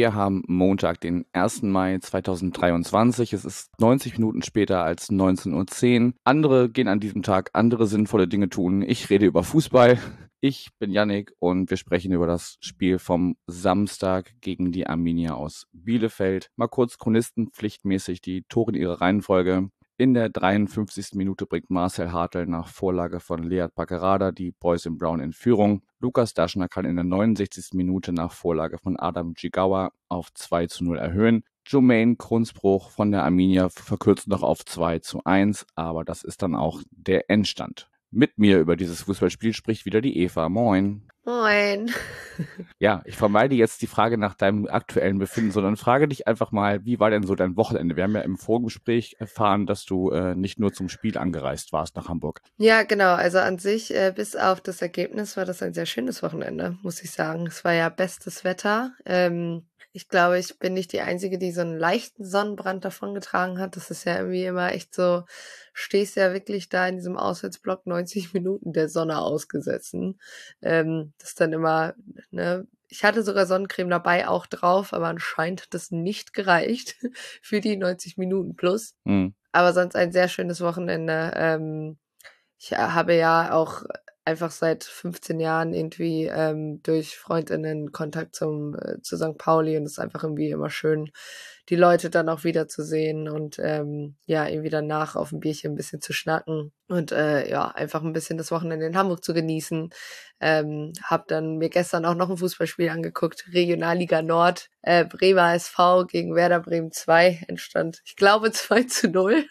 wir haben Montag, den 1. Mai 2023. Es ist 90 Minuten später als 19.10 Uhr. Andere gehen an diesem Tag andere sinnvolle Dinge tun. Ich rede über Fußball. Ich bin Yannick und wir sprechen über das Spiel vom Samstag gegen die Arminia aus Bielefeld. Mal kurz chronistenpflichtmäßig die Tore in ihrer Reihenfolge. In der 53. Minute bringt Marcel Hartl nach Vorlage von Lead Baccarada die Boys in Brown in Führung. Lukas Daschner kann in der 69. Minute nach Vorlage von Adam Jigawa auf 2 zu 0 erhöhen. Jermaine Krunsbruch von der Arminia verkürzt noch auf 2 zu 1, aber das ist dann auch der Endstand. Mit mir über dieses Fußballspiel spricht wieder die Eva. Moin. Moin. Ja, ich vermeide jetzt die Frage nach deinem aktuellen Befinden, sondern frage dich einfach mal, wie war denn so dein Wochenende? Wir haben ja im Vorgespräch erfahren, dass du äh, nicht nur zum Spiel angereist warst nach Hamburg. Ja, genau. Also an sich, äh, bis auf das Ergebnis, war das ein sehr schönes Wochenende, muss ich sagen. Es war ja bestes Wetter. Ähm, ich glaube, ich bin nicht die Einzige, die so einen leichten Sonnenbrand davongetragen hat. Das ist ja irgendwie immer echt so, stehst ja wirklich da in diesem Auswärtsblock 90 Minuten der Sonne ausgesetzt. Ähm, das ist dann immer, ne, ich hatte sogar Sonnencreme dabei auch drauf, aber anscheinend hat das nicht gereicht für die 90 Minuten plus. Mhm. Aber sonst ein sehr schönes Wochenende. Ähm, ich habe ja auch einfach seit 15 Jahren irgendwie ähm, durch Freundinnen Kontakt zum äh, zu St. Pauli und es ist einfach irgendwie immer schön, die Leute dann auch wieder zu sehen und ähm, ja, irgendwie danach auf ein Bierchen ein bisschen zu schnacken und äh, ja, einfach ein bisschen das Wochenende in Hamburg zu genießen. Ähm, hab dann mir gestern auch noch ein Fußballspiel angeguckt, Regionalliga Nord, äh, Bremer SV gegen Werder Bremen 2 entstand, ich glaube 2 zu 0,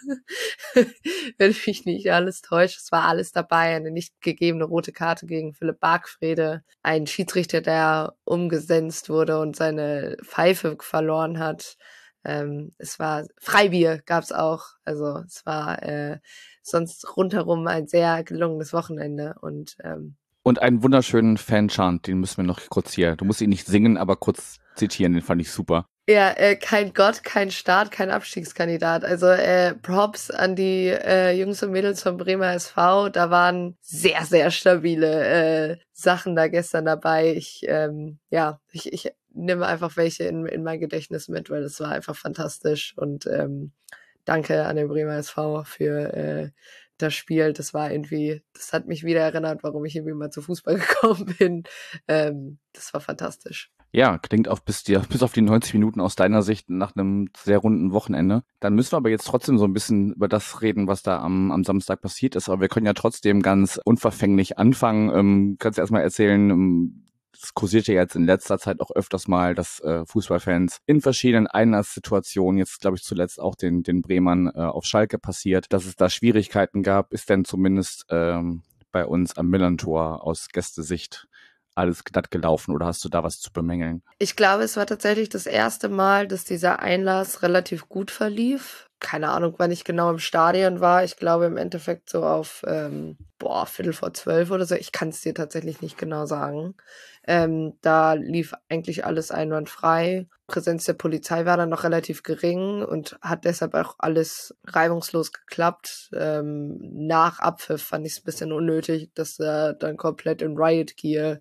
wenn mich nicht alles täuscht. Es war alles dabei, eine nicht gegebene rote Karte gegen Philipp Bargfrede, ein Schiedsrichter, der umgesetzt wurde und seine Pfeife verloren hat. Ähm, es war Freibier gab's auch. Also es war äh, sonst rundherum ein sehr gelungenes Wochenende und ähm, und einen wunderschönen Fanchant, den müssen wir noch kurz hier. Du musst ihn nicht singen, aber kurz zitieren, den fand ich super. Ja, äh, kein Gott, kein Staat, kein Abstiegskandidat. Also äh, Props an die äh, Jungs und Mädels von Bremer SV. Da waren sehr, sehr stabile äh, Sachen da gestern dabei. Ich, ähm, ja, ich, ich nehme einfach welche in, in mein Gedächtnis mit, weil das war einfach fantastisch. Und ähm, danke an den Bremer SV für äh, das Spiel. Das war irgendwie, das hat mich wieder erinnert, warum ich irgendwie mal zu Fußball gekommen bin. Ähm, das war fantastisch. Ja, klingt auf bis, die, bis auf die 90 Minuten aus deiner Sicht nach einem sehr runden Wochenende. Dann müssen wir aber jetzt trotzdem so ein bisschen über das reden, was da am, am Samstag passiert ist. Aber wir können ja trotzdem ganz unverfänglich anfangen. Ähm, kannst du erstmal erzählen, ähm, es kursierte jetzt in letzter Zeit auch öfters mal, dass äh, Fußballfans in verschiedenen Einlasssituationen, jetzt glaube ich zuletzt auch den, den Bremern äh, auf Schalke passiert, dass es da Schwierigkeiten gab, ist denn zumindest ähm, bei uns am Millantor aus Gästesicht alles glatt gelaufen oder hast du da was zu bemängeln? Ich glaube, es war tatsächlich das erste Mal, dass dieser Einlass relativ gut verlief keine Ahnung, wann ich genau im Stadion war. Ich glaube im Endeffekt so auf, ähm, boah, Viertel vor zwölf oder so. Ich kann es dir tatsächlich nicht genau sagen. Ähm, da lief eigentlich alles einwandfrei. Präsenz der Polizei war dann noch relativ gering und hat deshalb auch alles reibungslos geklappt. Ähm, nach Abpfiff fand ich es ein bisschen unnötig, dass er dann komplett in Riot Gear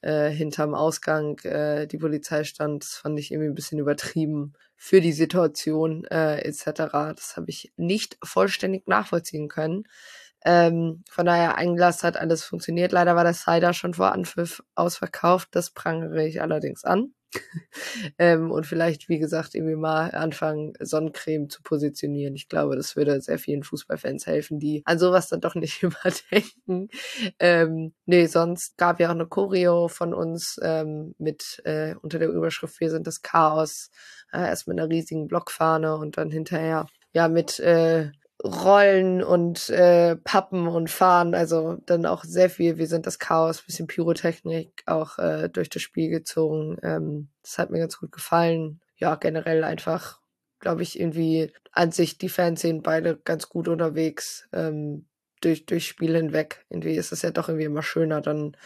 äh, hinterm Ausgang äh, die Polizei stand. Das fand ich irgendwie ein bisschen übertrieben für die Situation äh, etc. Das habe ich nicht vollständig nachvollziehen können. Ähm, von daher, Einglas hat alles funktioniert. Leider war der Cider schon vor Anpfiff ausverkauft. Das prangere ich allerdings an. ähm, und vielleicht, wie gesagt, irgendwie mal anfangen, Sonnencreme zu positionieren. Ich glaube, das würde sehr vielen Fußballfans helfen, die an sowas dann doch nicht überdenken. Ähm, nee, sonst gab ja auch eine Choreo von uns ähm, mit äh, unter der Überschrift Wir sind das Chaos. Äh, erst mit einer riesigen Blockfahne und dann hinterher ja mit äh, Rollen und äh, Pappen und Fahnen, also dann auch sehr viel, wir sind das Chaos, bisschen Pyrotechnik auch äh, durch das Spiel gezogen. Ähm, das hat mir ganz gut gefallen. Ja, generell einfach, glaube ich, irgendwie an sich, die Fans sind beide ganz gut unterwegs ähm, durch, durch Spiel hinweg. Irgendwie ist es ja doch irgendwie immer schöner, dann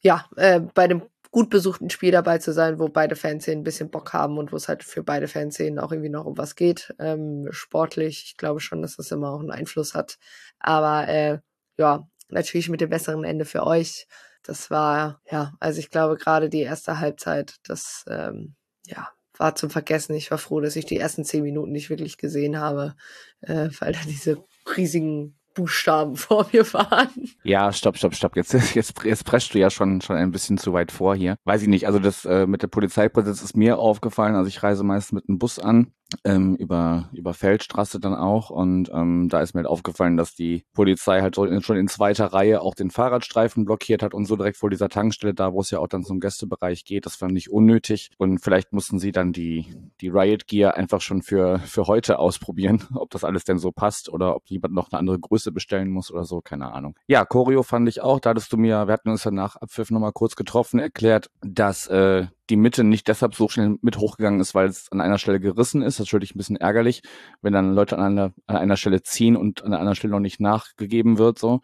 ja, äh, bei dem gut besuchten Spiel dabei zu sein, wo beide Fanszenen ein bisschen Bock haben und wo es halt für beide Fanszenen auch irgendwie noch um was geht. Ähm, sportlich, ich glaube schon, dass das immer auch einen Einfluss hat. Aber äh, ja, natürlich mit dem besseren Ende für euch. Das war, ja, also ich glaube gerade die erste Halbzeit, das ähm, ja, war zum Vergessen. Ich war froh, dass ich die ersten zehn Minuten nicht wirklich gesehen habe, äh, weil da diese riesigen Buchstaben vor mir waren. Ja, stopp, stopp, stopp. Jetzt, jetzt, jetzt preschst du ja schon, schon ein bisschen zu weit vor hier. Weiß ich nicht. Also das äh, mit der Polizeipräsenz ist mir aufgefallen. Also ich reise meist mit einem Bus an ähm, über, über Feldstraße dann auch. Und ähm, da ist mir halt aufgefallen, dass die Polizei halt schon in zweiter Reihe auch den Fahrradstreifen blockiert hat und so direkt vor dieser Tankstelle, da wo es ja auch dann zum Gästebereich geht. Das fand ich unnötig. Und vielleicht mussten sie dann die, die Riot Gear einfach schon für, für heute ausprobieren, ob das alles denn so passt oder ob jemand noch eine andere Größe bestellen muss oder so, keine Ahnung. Ja, Choreo fand ich auch. Da hattest du mir, wir hatten uns ja nach Abpfiff nochmal kurz getroffen, erklärt, dass äh, die Mitte nicht deshalb so schnell mit hochgegangen ist, weil es an einer Stelle gerissen ist. Das ist natürlich ein bisschen ärgerlich, wenn dann Leute an einer, an einer Stelle ziehen und an einer anderen Stelle noch nicht nachgegeben wird. So.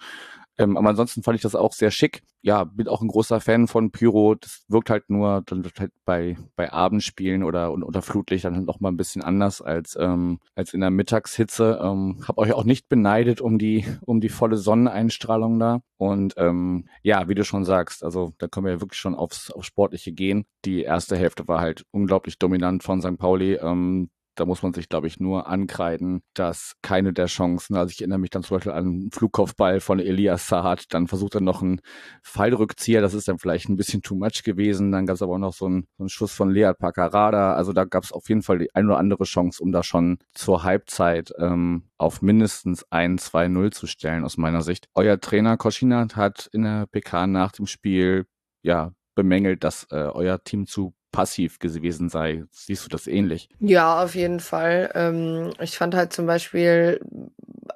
Ähm, aber ansonsten fand ich das auch sehr schick. Ja, bin auch ein großer Fan von Pyro. Das wirkt halt nur dann halt bei, bei Abendspielen oder unter Flutlicht dann halt noch mal ein bisschen anders als, ähm, als in der Mittagshitze. Ähm, hab euch auch nicht beneidet um die, um die volle Sonneneinstrahlung da. Und ähm, ja, wie du schon sagst, also da können wir ja wirklich schon aufs, aufs Sportliche gehen. Die erste Hälfte war halt unglaublich dominant von St. Pauli. Ähm, da muss man sich, glaube ich, nur ankreiden, dass keine der Chancen, also ich erinnere mich dann zum Beispiel an einen Flugkopfball von Elias Sahat, dann versucht er noch einen Pfeilrückzieher, das ist dann vielleicht ein bisschen too much gewesen, dann gab es aber auch noch so einen, so einen Schuss von Lead Pacarada, also da gab es auf jeden Fall die ein oder andere Chance, um da schon zur Halbzeit ähm, auf mindestens ein 2-0 zu stellen, aus meiner Sicht. Euer Trainer Koschinat hat in der PK nach dem Spiel ja bemängelt, dass äh, euer Team zu passiv gewesen sei. Siehst du das ähnlich? Ja, auf jeden Fall. Ähm, ich fand halt zum Beispiel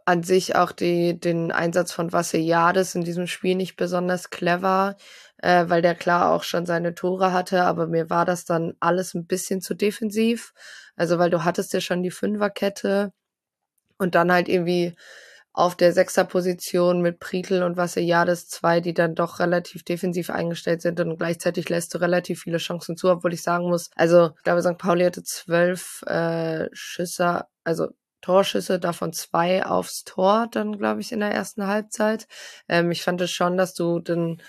an sich auch die, den Einsatz von Vassiliades in diesem Spiel nicht besonders clever, äh, weil der klar auch schon seine Tore hatte, aber mir war das dann alles ein bisschen zu defensiv. Also weil du hattest ja schon die Fünferkette und dann halt irgendwie auf der Sechserposition mit Prietl und Vassiliades zwei, die dann doch relativ defensiv eingestellt sind und gleichzeitig lässt du relativ viele Chancen zu, obwohl ich sagen muss, also ich glaube, St. Pauli hatte zwölf äh, Schüsse, also Torschüsse, davon zwei aufs Tor, dann glaube ich in der ersten Halbzeit. Ähm, ich fand es schon, dass du dann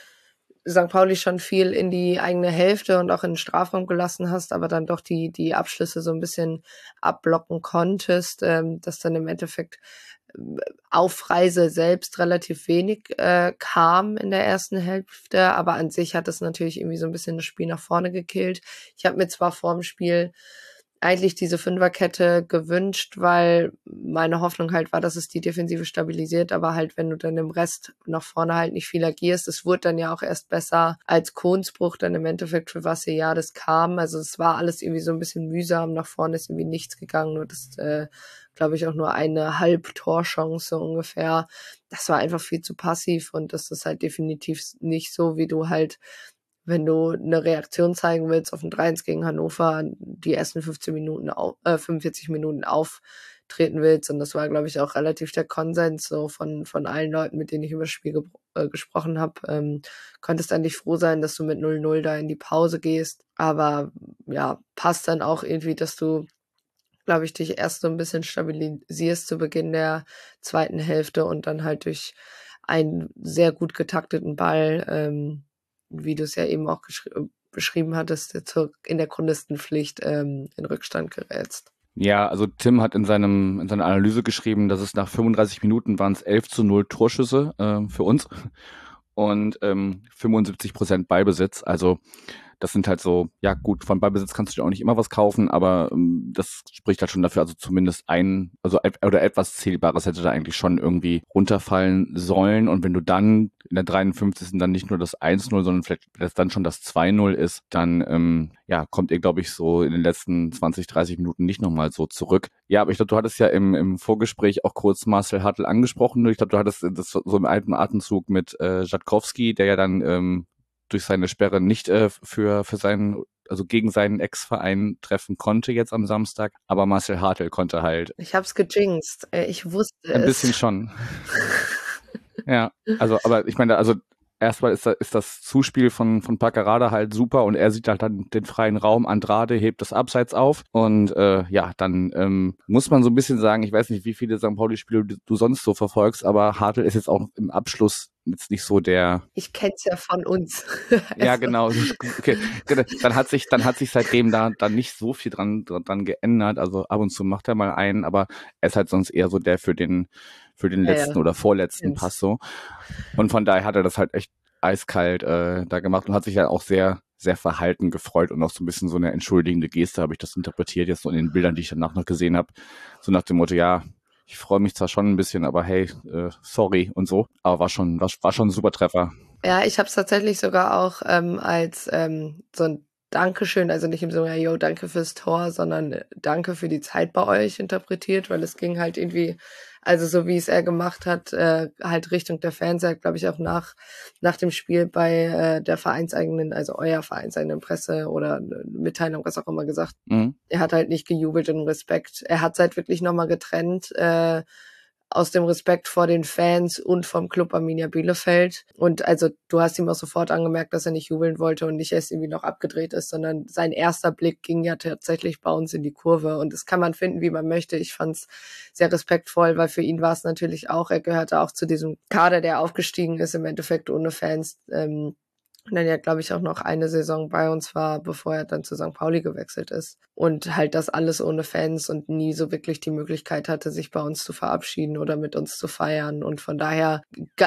St. Pauli schon viel in die eigene Hälfte und auch in den Strafraum gelassen hast, aber dann doch die, die Abschlüsse so ein bisschen abblocken konntest, ähm, dass dann im Endeffekt auf Reise selbst relativ wenig äh, kam in der ersten Hälfte, aber an sich hat es natürlich irgendwie so ein bisschen das Spiel nach vorne gekillt. Ich habe mir zwar vor dem Spiel eigentlich diese Fünferkette gewünscht, weil meine Hoffnung halt war, dass es die Defensive stabilisiert, aber halt, wenn du dann im Rest nach vorne halt nicht viel agierst, es wurde dann ja auch erst besser, als Kohnsbruch dann im Endeffekt für was ja das kam. Also es war alles irgendwie so ein bisschen mühsam, nach vorne ist irgendwie nichts gegangen, nur das, äh, glaube ich, auch nur eine Halbtorchance ungefähr. Das war einfach viel zu passiv und das ist halt definitiv nicht so, wie du halt wenn du eine Reaktion zeigen willst auf ein 3-1 gegen Hannover, die ersten 15 Minuten, äh, 45 Minuten auftreten willst. Und das war, glaube ich, auch relativ der Konsens so von, von allen Leuten, mit denen ich über das Spiel äh, gesprochen habe. Ähm, konntest eigentlich froh sein, dass du mit 0-0 da in die Pause gehst. Aber ja, passt dann auch irgendwie, dass du glaube ich, dich erst so ein bisschen stabilisierst zu Beginn der zweiten Hälfte und dann halt durch einen sehr gut getakteten Ball ähm, wie du es ja eben auch beschrieben hattest, in der Chronistenpflicht ähm, in Rückstand gerätst. Ja, also Tim hat in seinem in seiner Analyse geschrieben, dass es nach 35 Minuten waren es 11 zu 0 Torschüsse äh, für uns und ähm, 75 Prozent Ballbesitz. Also das sind halt so, ja gut, von Ballbesitz kannst du dir auch nicht immer was kaufen, aber ähm, das spricht halt schon dafür, also zumindest ein, also oder etwas Zählbares hätte da eigentlich schon irgendwie runterfallen sollen. Und wenn du dann in der 53. dann nicht nur das 1-0, sondern vielleicht das dann schon das 2-0 ist, dann ähm, ja, kommt ihr, glaube ich, so in den letzten 20, 30 Minuten nicht nochmal so zurück. Ja, aber ich glaube, du hattest ja im, im Vorgespräch auch kurz Marcel Hartl angesprochen. Ich glaube, du hattest das so im alten Atemzug mit äh, Jatkowski, der ja dann ähm, durch seine Sperre nicht äh, für, für seinen, also gegen seinen Ex-Verein treffen konnte jetzt am Samstag, aber Marcel Hartl konnte halt. Ich hab's gejinxt. Äh, ich wusste Ein es. bisschen schon. ja, also, aber ich meine, also erstmal ist, ist das Zuspiel von, von Paccarada halt super und er sieht halt dann den freien Raum. Andrade hebt das Abseits auf und äh, ja, dann ähm, muss man so ein bisschen sagen, ich weiß nicht, wie viele St. Pauli-Spiele du, du sonst so verfolgst, aber Hartl ist jetzt auch im Abschluss jetzt nicht so der. Ich kenn's ja von uns. ja, genau. Okay. Dann hat sich, dann hat sich seitdem da dann nicht so viel dran, dran geändert. Also ab und zu macht er mal einen, aber er ist halt sonst eher so der für den, für den letzten ja, oder vorletzten Pass so. Und von daher hat er das halt echt eiskalt äh, da gemacht und hat sich ja auch sehr, sehr verhalten gefreut und auch so ein bisschen so eine entschuldigende Geste habe ich das interpretiert, jetzt so in den Bildern, die ich danach noch gesehen habe. So nach dem Motto, ja, ich freue mich zwar schon ein bisschen, aber hey, äh, sorry und so. Aber war schon, war, war schon ein super Treffer. Ja, ich habe es tatsächlich sogar auch ähm, als ähm, so ein Dankeschön, also nicht im Sinne, yo, danke fürs Tor, sondern äh, danke für die Zeit bei euch interpretiert, weil es ging halt irgendwie also so wie es er gemacht hat, äh, halt Richtung der Fans, er glaube ich auch nach, nach dem Spiel bei äh, der vereinseigenen, also euer vereinseigenen Presse oder Mitteilung, was auch immer gesagt. Mhm. Er hat halt nicht gejubelt in Respekt. Er hat halt wirklich nochmal getrennt. Äh, aus dem Respekt vor den Fans und vom Club Arminia Bielefeld. Und also du hast ihm auch sofort angemerkt, dass er nicht jubeln wollte und nicht erst irgendwie noch abgedreht ist, sondern sein erster Blick ging ja tatsächlich bei uns in die Kurve. Und das kann man finden, wie man möchte. Ich fand es sehr respektvoll, weil für ihn war es natürlich auch, er gehörte auch zu diesem Kader, der aufgestiegen ist, im Endeffekt ohne Fans. Ähm, und dann ja, glaube ich, auch noch eine Saison bei uns war, bevor er dann zu St. Pauli gewechselt ist. Und halt das alles ohne Fans und nie so wirklich die Möglichkeit hatte, sich bei uns zu verabschieden oder mit uns zu feiern. Und von daher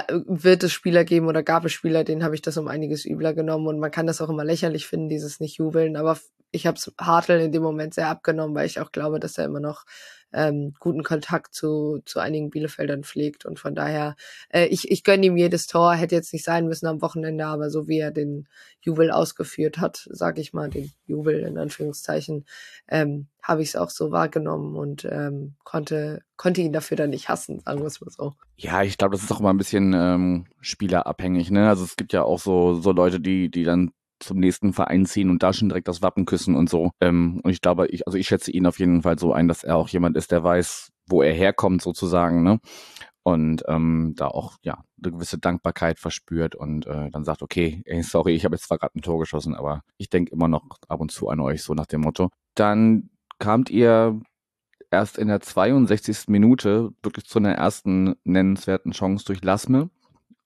wird es Spieler geben oder gab es Spieler, denen habe ich das um einiges übler genommen. Und man kann das auch immer lächerlich finden, dieses Nicht-Jubeln. Aber ich habe es Hartl in dem Moment sehr abgenommen, weil ich auch glaube, dass er immer noch ähm, guten Kontakt zu, zu einigen Bielefeldern pflegt. Und von daher, äh, ich, ich gönne ihm jedes Tor, hätte jetzt nicht sein müssen am Wochenende, aber so wie er den Jubel ausgeführt hat, sage ich mal, den Jubel in Anführungszeichen, ähm, habe ich es auch so wahrgenommen und ähm, konnte, konnte ihn dafür dann nicht hassen, sagen wir es mal so. Ja, ich glaube, das ist auch immer ein bisschen ähm, spielerabhängig. Ne? Also es gibt ja auch so, so Leute, die, die dann zum nächsten Verein ziehen und da schon direkt das Wappen küssen und so. Ähm, und ich glaube, ich, also ich schätze ihn auf jeden Fall so ein, dass er auch jemand ist, der weiß, wo er herkommt sozusagen, ne? Und ähm, da auch ja eine gewisse Dankbarkeit verspürt und äh, dann sagt, okay, ey, sorry, ich habe jetzt zwar gerade ein Tor geschossen, aber ich denke immer noch ab und zu an euch, so nach dem Motto. Dann kamt ihr erst in der 62. Minute wirklich zu einer ersten nennenswerten Chance durch Lasme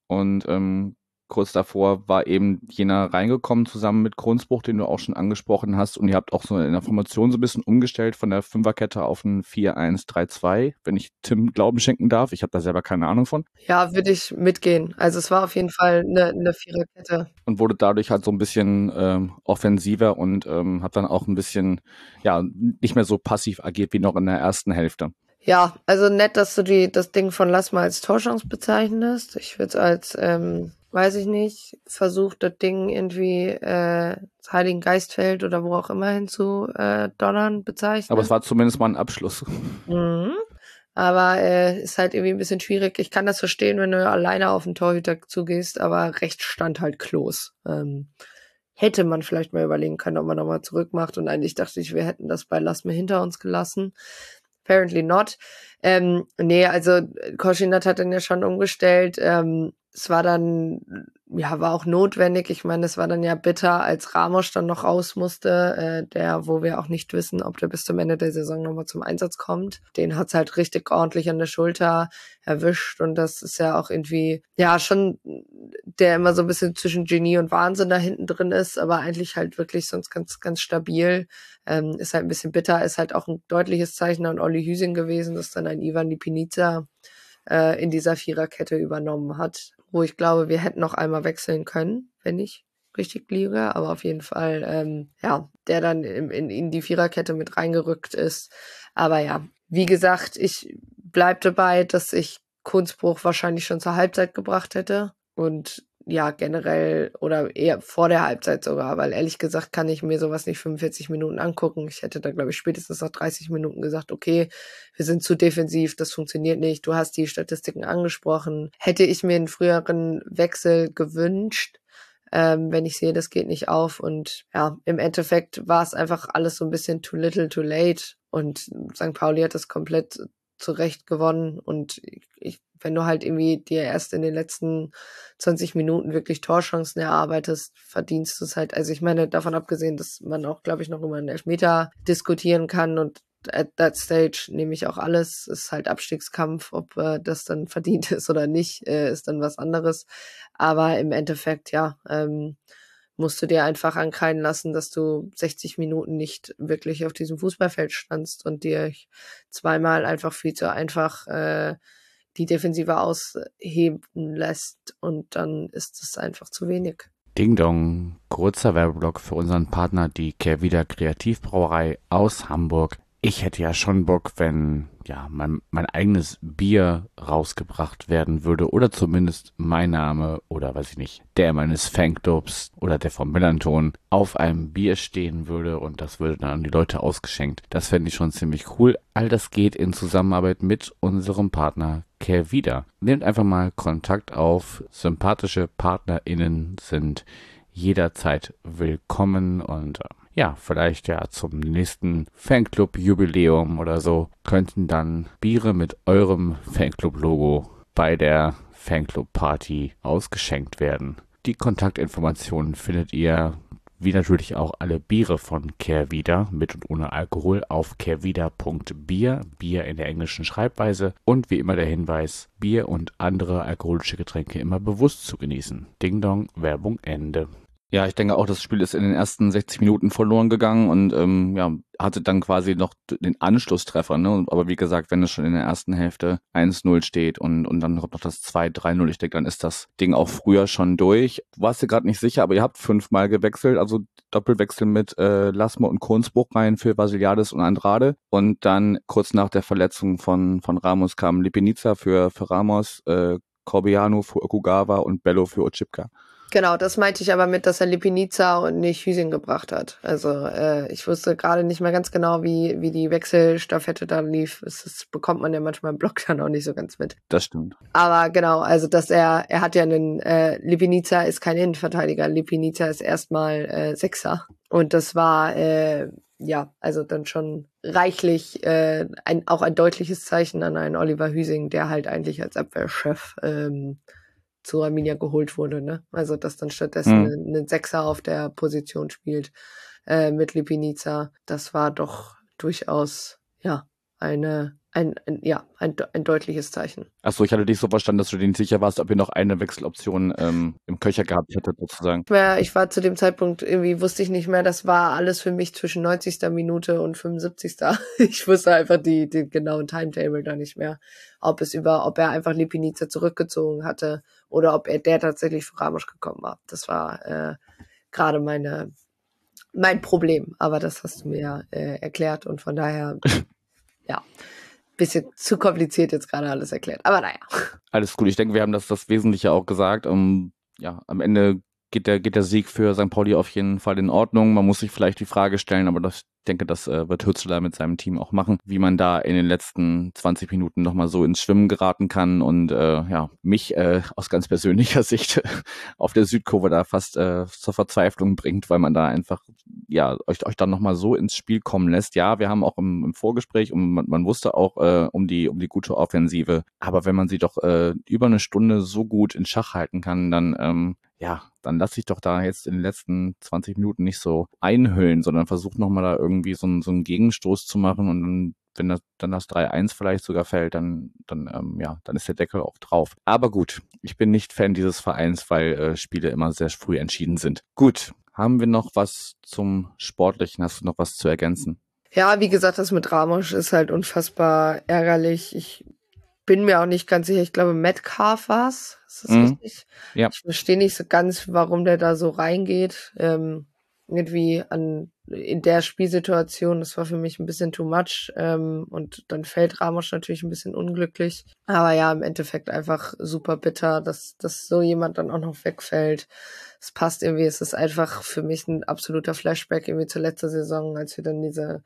und ähm, kurz davor war eben jener reingekommen zusammen mit Kronzbruch, den du auch schon angesprochen hast. Und ihr habt auch so in der Formation so ein bisschen umgestellt von der Fünferkette auf ein 4-1-3-2, wenn ich Tim Glauben schenken darf. Ich habe da selber keine Ahnung von. Ja, würde ich mitgehen. Also es war auf jeden Fall eine, eine Viererkette. Und wurde dadurch halt so ein bisschen ähm, offensiver und ähm, hat dann auch ein bisschen, ja, nicht mehr so passiv agiert wie noch in der ersten Hälfte. Ja, also nett, dass du die, das Ding von Lass mal als Torchance bezeichnest. Ich würde es als ähm, weiß ich nicht, versucht, das Ding irgendwie äh, das Heiligen Geistfeld oder wo auch immer hin zu äh, donnern bezeichnen. Aber es war zumindest mal ein Abschluss. Mhm. Aber äh, ist halt irgendwie ein bisschen schwierig. Ich kann das verstehen, wenn du alleine auf den Torhüter zugehst, aber rechts stand halt Klos. Ähm, hätte man vielleicht mal überlegen können, ob man nochmal zurückmacht. Und eigentlich dachte ich, wir hätten das bei Lass mir hinter uns gelassen. Apparently not. Ähm, nee, also Koschinat hat dann ja schon umgestellt. Ähm, es war dann, ja, war auch notwendig. Ich meine, es war dann ja bitter, als Ramos dann noch raus musste, äh, der, wo wir auch nicht wissen, ob der bis zum Ende der Saison nochmal zum Einsatz kommt. Den hat's halt richtig ordentlich an der Schulter erwischt und das ist ja auch irgendwie, ja, schon, der immer so ein bisschen zwischen Genie und Wahnsinn da hinten drin ist, aber eigentlich halt wirklich sonst ganz, ganz stabil. Ähm, ist halt ein bisschen bitter, ist halt auch ein deutliches Zeichen an Olli Hüsing gewesen, dass dann ein Ivan Lipiniza äh, in dieser Viererkette übernommen hat wo ich glaube, wir hätten noch einmal wechseln können, wenn ich richtig liege, aber auf jeden Fall, ähm, ja, der dann in, in, in die Viererkette mit reingerückt ist. Aber ja, wie gesagt, ich bleib dabei, dass ich Kunstbruch wahrscheinlich schon zur Halbzeit gebracht hätte und ja, generell oder eher vor der Halbzeit sogar, weil ehrlich gesagt kann ich mir sowas nicht 45 Minuten angucken. Ich hätte da, glaube ich, spätestens nach 30 Minuten gesagt, okay, wir sind zu defensiv, das funktioniert nicht. Du hast die Statistiken angesprochen. Hätte ich mir einen früheren Wechsel gewünscht, ähm, wenn ich sehe, das geht nicht auf. Und ja, im Endeffekt war es einfach alles so ein bisschen too little, too late. Und St. Pauli hat das komplett zurecht gewonnen und ich wenn du halt irgendwie dir erst in den letzten 20 Minuten wirklich Torchancen erarbeitest, verdienst du es halt. Also ich meine, davon abgesehen, dass man auch, glaube ich, noch über einen Elfmeter diskutieren kann und at that stage nehme ich auch alles. Ist halt Abstiegskampf, ob äh, das dann verdient ist oder nicht, äh, ist dann was anderes. Aber im Endeffekt, ja, ähm, musst du dir einfach ankreiden lassen, dass du 60 Minuten nicht wirklich auf diesem Fußballfeld standst und dir zweimal einfach viel zu einfach äh, die Defensive ausheben lässt und dann ist es einfach zu wenig. Ding Dong, kurzer Werbeblock für unseren Partner, die Kehrwieder Kreativbrauerei aus Hamburg ich hätte ja schon Bock, wenn ja mein, mein eigenes Bier rausgebracht werden würde oder zumindest mein Name oder weiß ich nicht, der meines Fanclubs oder der vom Melanton auf einem Bier stehen würde und das würde dann an die Leute ausgeschenkt. Das fände ich schon ziemlich cool. All das geht in Zusammenarbeit mit unserem Partner Kehrwieder. Nehmt einfach mal Kontakt auf. Sympathische PartnerInnen sind jederzeit willkommen und äh, ja, vielleicht ja zum nächsten Fanclub-Jubiläum oder so könnten dann Biere mit eurem Fanclub-Logo bei der Fanclub-Party ausgeschenkt werden. Die Kontaktinformationen findet ihr wie natürlich auch alle Biere von Kehrwieder mit und ohne Alkohol auf kehrwieder.bier, Bier in der englischen Schreibweise und wie immer der Hinweis, Bier und andere alkoholische Getränke immer bewusst zu genießen. Ding Dong, Werbung Ende. Ja, ich denke auch, das Spiel ist in den ersten 60 Minuten verloren gegangen und ähm, ja, hatte dann quasi noch den Anschlusstreffer. Ne? Aber wie gesagt, wenn es schon in der ersten Hälfte 1-0 steht und, und dann kommt noch das 2-3-0, ich denke, dann ist das Ding auch früher schon durch. Du warst dir gerade nicht sicher, aber ihr habt fünfmal gewechselt, also Doppelwechsel mit äh, Lassmo und Kohnsbruch rein für Vasiliades und Andrade. Und dann kurz nach der Verletzung von, von Ramos kam Lipinica für, für Ramos, äh, Corbiano für Okugawa und Bello für Ochipka. Genau, das meinte ich aber mit, dass er Lipinica und nicht Hüsing gebracht hat. Also äh, ich wusste gerade nicht mehr ganz genau, wie, wie die Wechselstaffette da lief. Das, das bekommt man ja manchmal im Blog dann auch nicht so ganz mit. Das stimmt. Aber genau, also dass er, er hat ja einen, äh, Lipinica ist kein Innenverteidiger, Lipinica ist erstmal äh, Sechser. Und das war, äh, ja, also dann schon reichlich, äh, ein, auch ein deutliches Zeichen an einen Oliver Hüsing, der halt eigentlich als Abwehrchef ähm, zu Arminia geholt wurde. Ne? Also dass dann stattdessen mhm. ein Sechser auf der Position spielt äh, mit Lipinica. Das war doch durchaus ja eine ein, ein, ja, ein, ein deutliches Zeichen. Achso, ich hatte dich so verstanden, dass du dir nicht sicher warst, ob ihr noch eine Wechseloption ähm, im Köcher gehabt hättet, sozusagen. Ja, ich war zu dem Zeitpunkt, irgendwie wusste ich nicht mehr, das war alles für mich zwischen 90. Minute und 75. Ich wusste einfach die, den genauen Timetable da nicht mehr. Ob es über, ob er einfach Lipiniza zurückgezogen hatte oder ob er der tatsächlich für Ramos gekommen war. Das war äh, gerade meine mein Problem, aber das hast du mir ja äh, erklärt und von daher, ja bisschen zu kompliziert jetzt gerade alles erklärt. Aber naja. Alles gut. Ich denke, wir haben das, das Wesentliche auch gesagt. Um, ja, am Ende geht der, geht der Sieg für St. Pauli auf jeden Fall in Ordnung. Man muss sich vielleicht die Frage stellen, aber das, ich denke, das äh, wird Hützler mit seinem Team auch machen, wie man da in den letzten 20 Minuten nochmal so ins Schwimmen geraten kann und äh, ja, mich äh, aus ganz persönlicher Sicht auf der Südkurve da fast äh, zur Verzweiflung bringt, weil man da einfach ja euch, euch dann nochmal so ins Spiel kommen lässt. Ja, wir haben auch im, im Vorgespräch und man, man wusste auch äh, um die um die gute Offensive, aber wenn man sie doch äh, über eine Stunde so gut in Schach halten kann, dann ähm, ja, dann lass dich doch da jetzt in den letzten 20 Minuten nicht so einhüllen, sondern versuch nochmal da irgendwie so, einen, so einen Gegenstoß zu machen und dann, wenn das, dann das 3-1 vielleicht sogar fällt, dann, dann, ähm, ja, dann ist der Deckel auch drauf. Aber gut, ich bin nicht Fan dieses Vereins, weil äh, Spiele immer sehr früh entschieden sind. Gut, haben wir noch was zum Sportlichen? Hast du noch was zu ergänzen? Ja, wie gesagt, das mit Ramos ist halt unfassbar ärgerlich. Ich bin mir auch nicht ganz sicher. Ich glaube, Metcalf war's. Ist das mhm. richtig? Ja. Ich verstehe nicht so ganz, warum der da so reingeht. Ähm, irgendwie an in der Spielsituation, das war für mich ein bisschen too much. Ähm, und dann fällt Ramos natürlich ein bisschen unglücklich. Aber ja, im Endeffekt einfach super bitter, dass, dass so jemand dann auch noch wegfällt. Es passt irgendwie, es ist einfach für mich ein absoluter Flashback irgendwie zur letzten Saison, als wir dann diese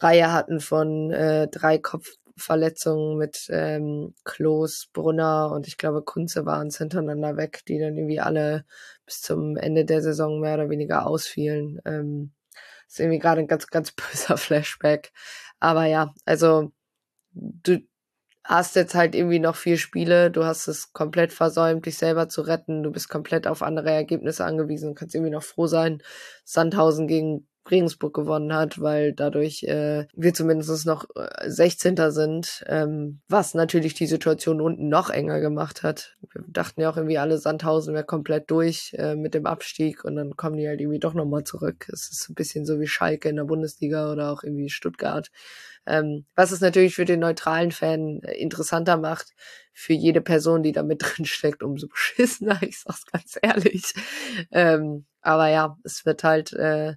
Reihe hatten von äh, drei Kopf Verletzungen mit ähm, Klos, Brunner und ich glaube Kunze waren es hintereinander weg, die dann irgendwie alle bis zum Ende der Saison mehr oder weniger ausfielen. Ähm, ist irgendwie gerade ein ganz, ganz böser Flashback. Aber ja, also du hast jetzt halt irgendwie noch vier Spiele, du hast es komplett versäumt, dich selber zu retten, du bist komplett auf andere Ergebnisse angewiesen, kannst irgendwie noch froh sein, Sandhausen gegen Regensburg gewonnen hat, weil dadurch äh, wir zumindest noch 16. Äh, sind, ähm, was natürlich die Situation unten noch enger gemacht hat. Wir dachten ja auch irgendwie alle Sandhausen wäre komplett durch äh, mit dem Abstieg und dann kommen die halt irgendwie doch nochmal zurück. Es ist ein bisschen so wie Schalke in der Bundesliga oder auch irgendwie Stuttgart. Ähm, was es natürlich für den neutralen Fan äh, interessanter macht, für jede Person, die da mit drin steckt, umso beschissener, ich sag's ganz ehrlich. Ähm, aber ja, es wird halt äh,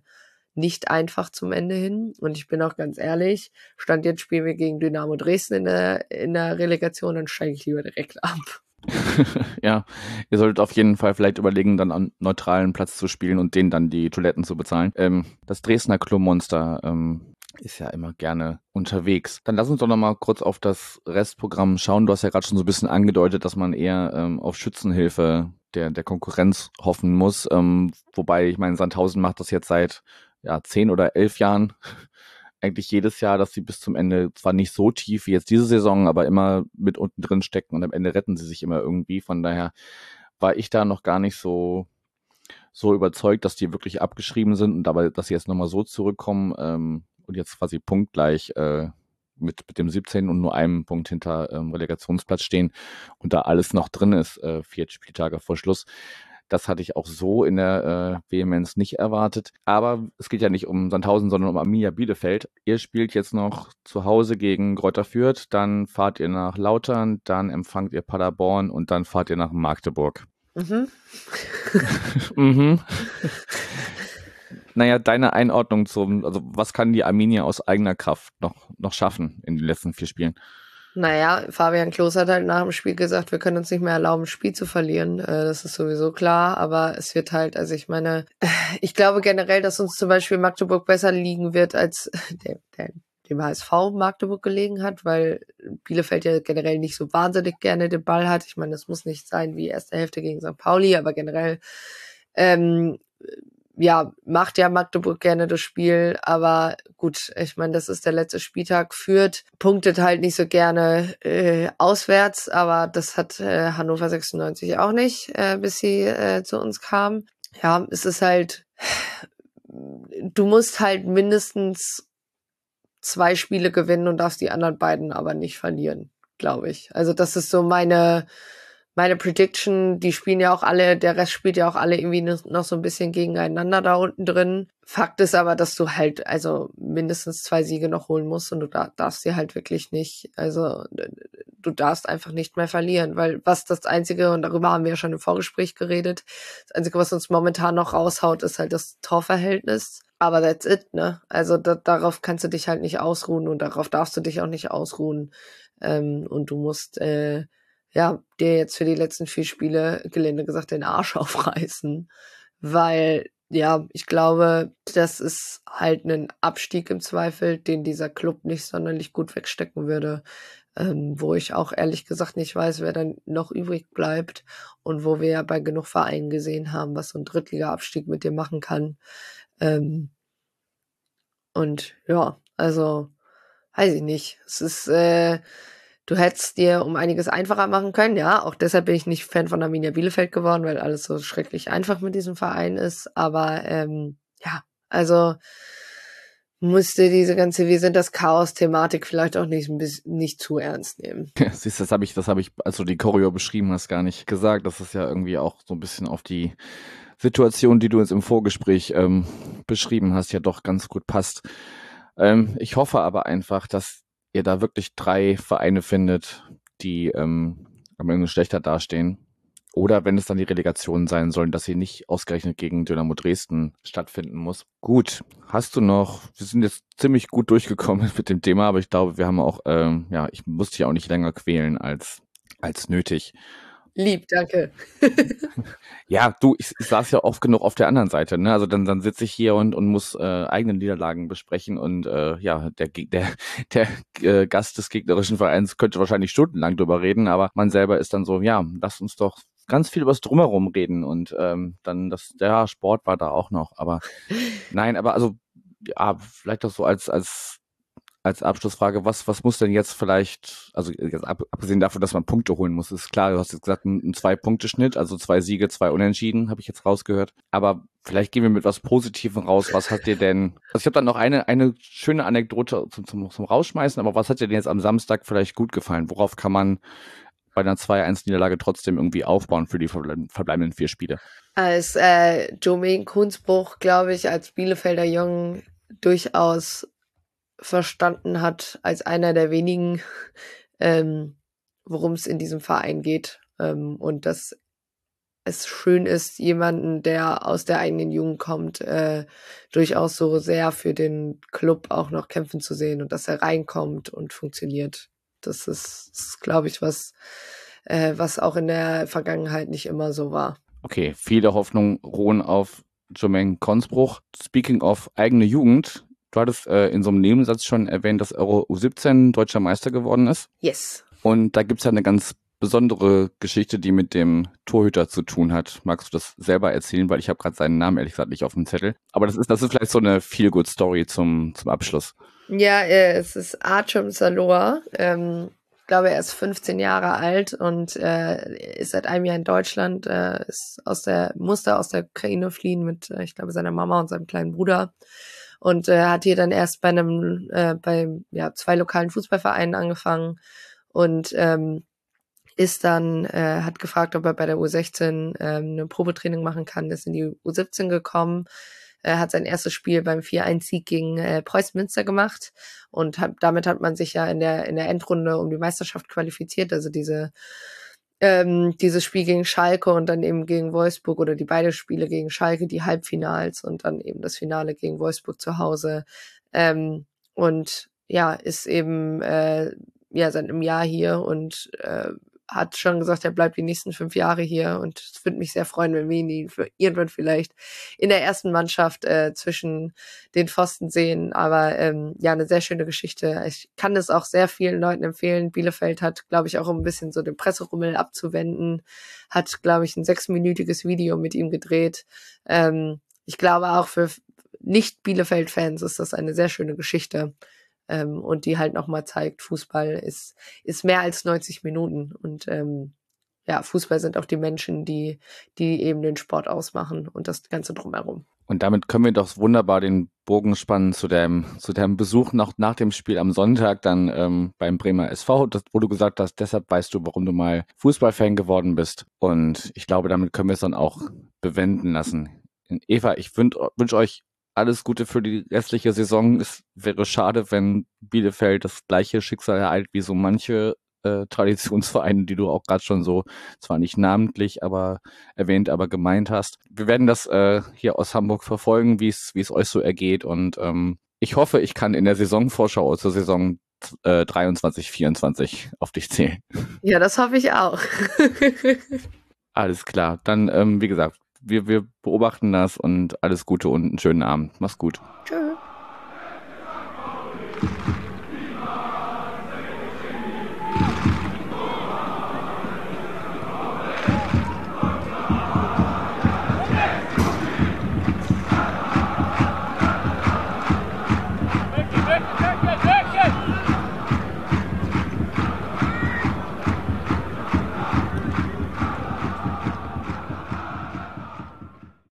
nicht einfach zum Ende hin. Und ich bin auch ganz ehrlich, stand jetzt spielen wir gegen Dynamo Dresden in der, in der Relegation, dann steige ich lieber direkt ab. ja, ihr solltet auf jeden Fall vielleicht überlegen, dann an neutralen Platz zu spielen und denen dann die Toiletten zu bezahlen. Ähm, das Dresdner Klo-Monster ähm, ist ja immer gerne unterwegs. Dann lass uns doch nochmal kurz auf das Restprogramm schauen. Du hast ja gerade schon so ein bisschen angedeutet, dass man eher ähm, auf Schützenhilfe der, der Konkurrenz hoffen muss. Ähm, wobei, ich meine, Sandhausen macht das jetzt seit ja, zehn oder elf Jahren eigentlich jedes Jahr, dass sie bis zum Ende zwar nicht so tief wie jetzt diese Saison, aber immer mit unten drin stecken und am Ende retten sie sich immer irgendwie. Von daher war ich da noch gar nicht so so überzeugt, dass die wirklich abgeschrieben sind und dabei, dass sie jetzt nochmal so zurückkommen ähm, und jetzt quasi punktgleich äh, mit, mit dem 17 und nur einem Punkt hinter ähm, Relegationsplatz stehen und da alles noch drin ist, äh, vier Spieltage vor Schluss. Das hatte ich auch so in der äh, Vehemenz nicht erwartet. Aber es geht ja nicht um Sandhausen, sondern um Arminia Bielefeld. Ihr spielt jetzt noch zu Hause gegen Greuther Fürth, dann fahrt ihr nach Lautern, dann empfangt ihr Paderborn und dann fahrt ihr nach Magdeburg. Mhm. mhm. Naja, deine Einordnung zum, also was kann die Arminia aus eigener Kraft noch, noch schaffen in den letzten vier Spielen? Naja, Fabian Klos hat halt nach dem Spiel gesagt, wir können uns nicht mehr erlauben, ein Spiel zu verlieren. Äh, das ist sowieso klar, aber es wird halt, also ich meine, ich glaube generell, dass uns zum Beispiel Magdeburg besser liegen wird, als der, der dem HSV Magdeburg gelegen hat, weil Bielefeld ja generell nicht so wahnsinnig gerne den Ball hat. Ich meine, das muss nicht sein wie erste Hälfte gegen St. Pauli, aber generell ähm, ja, macht ja Magdeburg gerne das Spiel, aber gut, ich meine, das ist der letzte Spieltag, führt, punktet halt nicht so gerne äh, auswärts, aber das hat äh, Hannover 96 auch nicht, äh, bis sie äh, zu uns kam. Ja, es ist halt, du musst halt mindestens zwei Spiele gewinnen und darfst die anderen beiden aber nicht verlieren, glaube ich. Also das ist so meine meine Prediction, die spielen ja auch alle, der Rest spielt ja auch alle irgendwie noch so ein bisschen gegeneinander da unten drin. Fakt ist aber, dass du halt also mindestens zwei Siege noch holen musst und du darfst sie halt wirklich nicht, also du darfst einfach nicht mehr verlieren, weil was das Einzige, und darüber haben wir ja schon im Vorgespräch geredet, das Einzige, was uns momentan noch raushaut, ist halt das Torverhältnis. Aber that's it, ne? Also da, darauf kannst du dich halt nicht ausruhen und darauf darfst du dich auch nicht ausruhen. Ähm, und du musst äh, ja, dir jetzt für die letzten vier Spiele, gelinde gesagt, den Arsch aufreißen. Weil, ja, ich glaube, das ist halt ein Abstieg im Zweifel, den dieser Club nicht sonderlich gut wegstecken würde. Ähm, wo ich auch ehrlich gesagt nicht weiß, wer dann noch übrig bleibt und wo wir ja bei genug Vereinen gesehen haben, was so ein Drittliga-Abstieg mit dir machen kann. Ähm, und ja, also weiß ich nicht. Es ist äh, Du hättest dir um einiges einfacher machen können, ja. Auch deshalb bin ich nicht Fan von Arminia Bielefeld geworden, weil alles so schrecklich einfach mit diesem Verein ist. Aber ähm, ja, also musste diese ganze Wir sind das Chaos-Thematik vielleicht auch nicht, nicht zu ernst nehmen. Ja, siehst das habe ich, das habe ich, als du die Choreo beschrieben hast, gar nicht gesagt. Das ist ja irgendwie auch so ein bisschen auf die Situation, die du uns im Vorgespräch ähm, beschrieben hast, ja doch ganz gut passt. Ähm, ich hoffe aber einfach, dass ihr da wirklich drei Vereine findet, die ähm, am Ende schlechter dastehen. Oder wenn es dann die Relegation sein sollen, dass sie nicht ausgerechnet gegen Dynamo Dresden stattfinden muss. Gut, hast du noch, wir sind jetzt ziemlich gut durchgekommen mit dem Thema, aber ich glaube, wir haben auch, ähm, ja, ich musste dich auch nicht länger quälen als, als nötig. Lieb, danke. ja, du, ich, ich saß ja oft genug auf der anderen Seite, ne? Also dann, dann sitze ich hier und, und muss äh, eigene Niederlagen besprechen und äh, ja, der, der, der äh, Gast des gegnerischen Vereins könnte wahrscheinlich stundenlang drüber reden, aber man selber ist dann so, ja, lass uns doch ganz viel über das Drumherum reden und ähm, dann das, der Sport war da auch noch, aber nein, aber also ja, vielleicht auch so als, als als Abschlussfrage, was, was muss denn jetzt vielleicht, also jetzt abgesehen davon, dass man Punkte holen muss, ist klar, du hast jetzt gesagt, ein, ein Zwei-Punkte-Schnitt, also zwei Siege, zwei Unentschieden, habe ich jetzt rausgehört. Aber vielleicht gehen wir mit was Positivem raus. Was hat dir denn, also ich habe dann noch eine, eine schöne Anekdote zum, zum, zum Rausschmeißen, aber was hat dir denn jetzt am Samstag vielleicht gut gefallen? Worauf kann man bei einer 2-1-Niederlage trotzdem irgendwie aufbauen für die verbleibenden vier Spiele? Als äh, Jermaine Kunzbruch, glaube ich, als Bielefelder Jungen durchaus verstanden hat, als einer der wenigen, ähm, worum es in diesem Verein geht. Ähm, und dass es schön ist, jemanden, der aus der eigenen Jugend kommt, äh, durchaus so sehr für den Club auch noch kämpfen zu sehen und dass er reinkommt und funktioniert. Das ist, ist glaube ich, was, äh, was auch in der Vergangenheit nicht immer so war. Okay, viele Hoffnung ruhen auf Jermaine Konsbruch. Speaking of eigene Jugend, du hattest äh, in so einem Nebensatz schon erwähnt, dass Euro U17 deutscher Meister geworden ist. Yes. Und da gibt's ja eine ganz besondere Geschichte, die mit dem Torhüter zu tun hat. Magst du das selber erzählen? Weil ich habe gerade seinen Namen ehrlich gesagt nicht auf dem Zettel. Aber das ist, das ist vielleicht so eine Feel-Good-Story zum, zum Abschluss. Ja, äh, es ist Archum Saloa. Ähm, ich glaube, er ist 15 Jahre alt und äh, ist seit einem Jahr in Deutschland, äh, ist aus der, musste aus der Ukraine fliehen mit, äh, ich glaube, seiner Mama und seinem kleinen Bruder. Und äh, hat hier dann erst bei einem, äh, bei ja, zwei lokalen Fußballvereinen angefangen und ähm, ist dann, äh, hat gefragt, ob er bei der U16 ähm, eine Probetraining machen kann, ist in die U17 gekommen, er hat sein erstes Spiel beim 4-1-Sieg gegen äh, Preußen Münster gemacht und hat, damit hat man sich ja in der, in der Endrunde um die Meisterschaft qualifiziert. Also diese, ähm, dieses Spiel gegen Schalke und dann eben gegen Wolfsburg oder die beiden Spiele gegen Schalke, die Halbfinals und dann eben das Finale gegen Wolfsburg zu Hause. Ähm, und ja, ist eben äh, ja seit einem Jahr hier und äh, hat schon gesagt, er bleibt die nächsten fünf Jahre hier und es würde mich sehr freuen, wenn wir ihn irgendwann vielleicht in der ersten Mannschaft äh, zwischen den Pfosten sehen. Aber ähm, ja, eine sehr schöne Geschichte. Ich kann es auch sehr vielen Leuten empfehlen. Bielefeld hat, glaube ich, auch um ein bisschen so den Presserummel abzuwenden, hat, glaube ich, ein sechsminütiges Video mit ihm gedreht. Ähm, ich glaube auch für nicht Bielefeld-Fans ist das eine sehr schöne Geschichte ähm, und die halt nochmal zeigt, Fußball ist, ist mehr als 90 Minuten und ähm, ja, Fußball sind auch die Menschen, die, die eben den Sport ausmachen und das Ganze drumherum. Und damit können wir doch wunderbar den Bogen spannen zu deinem, zu deinem Besuch noch nach dem Spiel am Sonntag dann ähm, beim Bremer SV, das, wo du gesagt hast, deshalb weißt du, warum du mal Fußballfan geworden bist. Und ich glaube, damit können wir es dann auch bewenden lassen. Eva, ich wünsche wünsch euch alles Gute für die restliche Saison. Es wäre schade, wenn Bielefeld das gleiche Schicksal ereilt wie so manche äh, Traditionsvereine, die du auch gerade schon so, zwar nicht namentlich, aber erwähnt, aber gemeint hast. Wir werden das äh, hier aus Hamburg verfolgen, wie es wie es euch so ergeht und ähm, ich hoffe, ich kann in der Saisonvorschau zur Saison äh, 23, 24 auf dich zählen. Ja, das hoffe ich auch. Alles klar. Dann, ähm, wie gesagt, wir, wir beobachten das und alles Gute und einen schönen Abend. Mach's gut. Tschüss.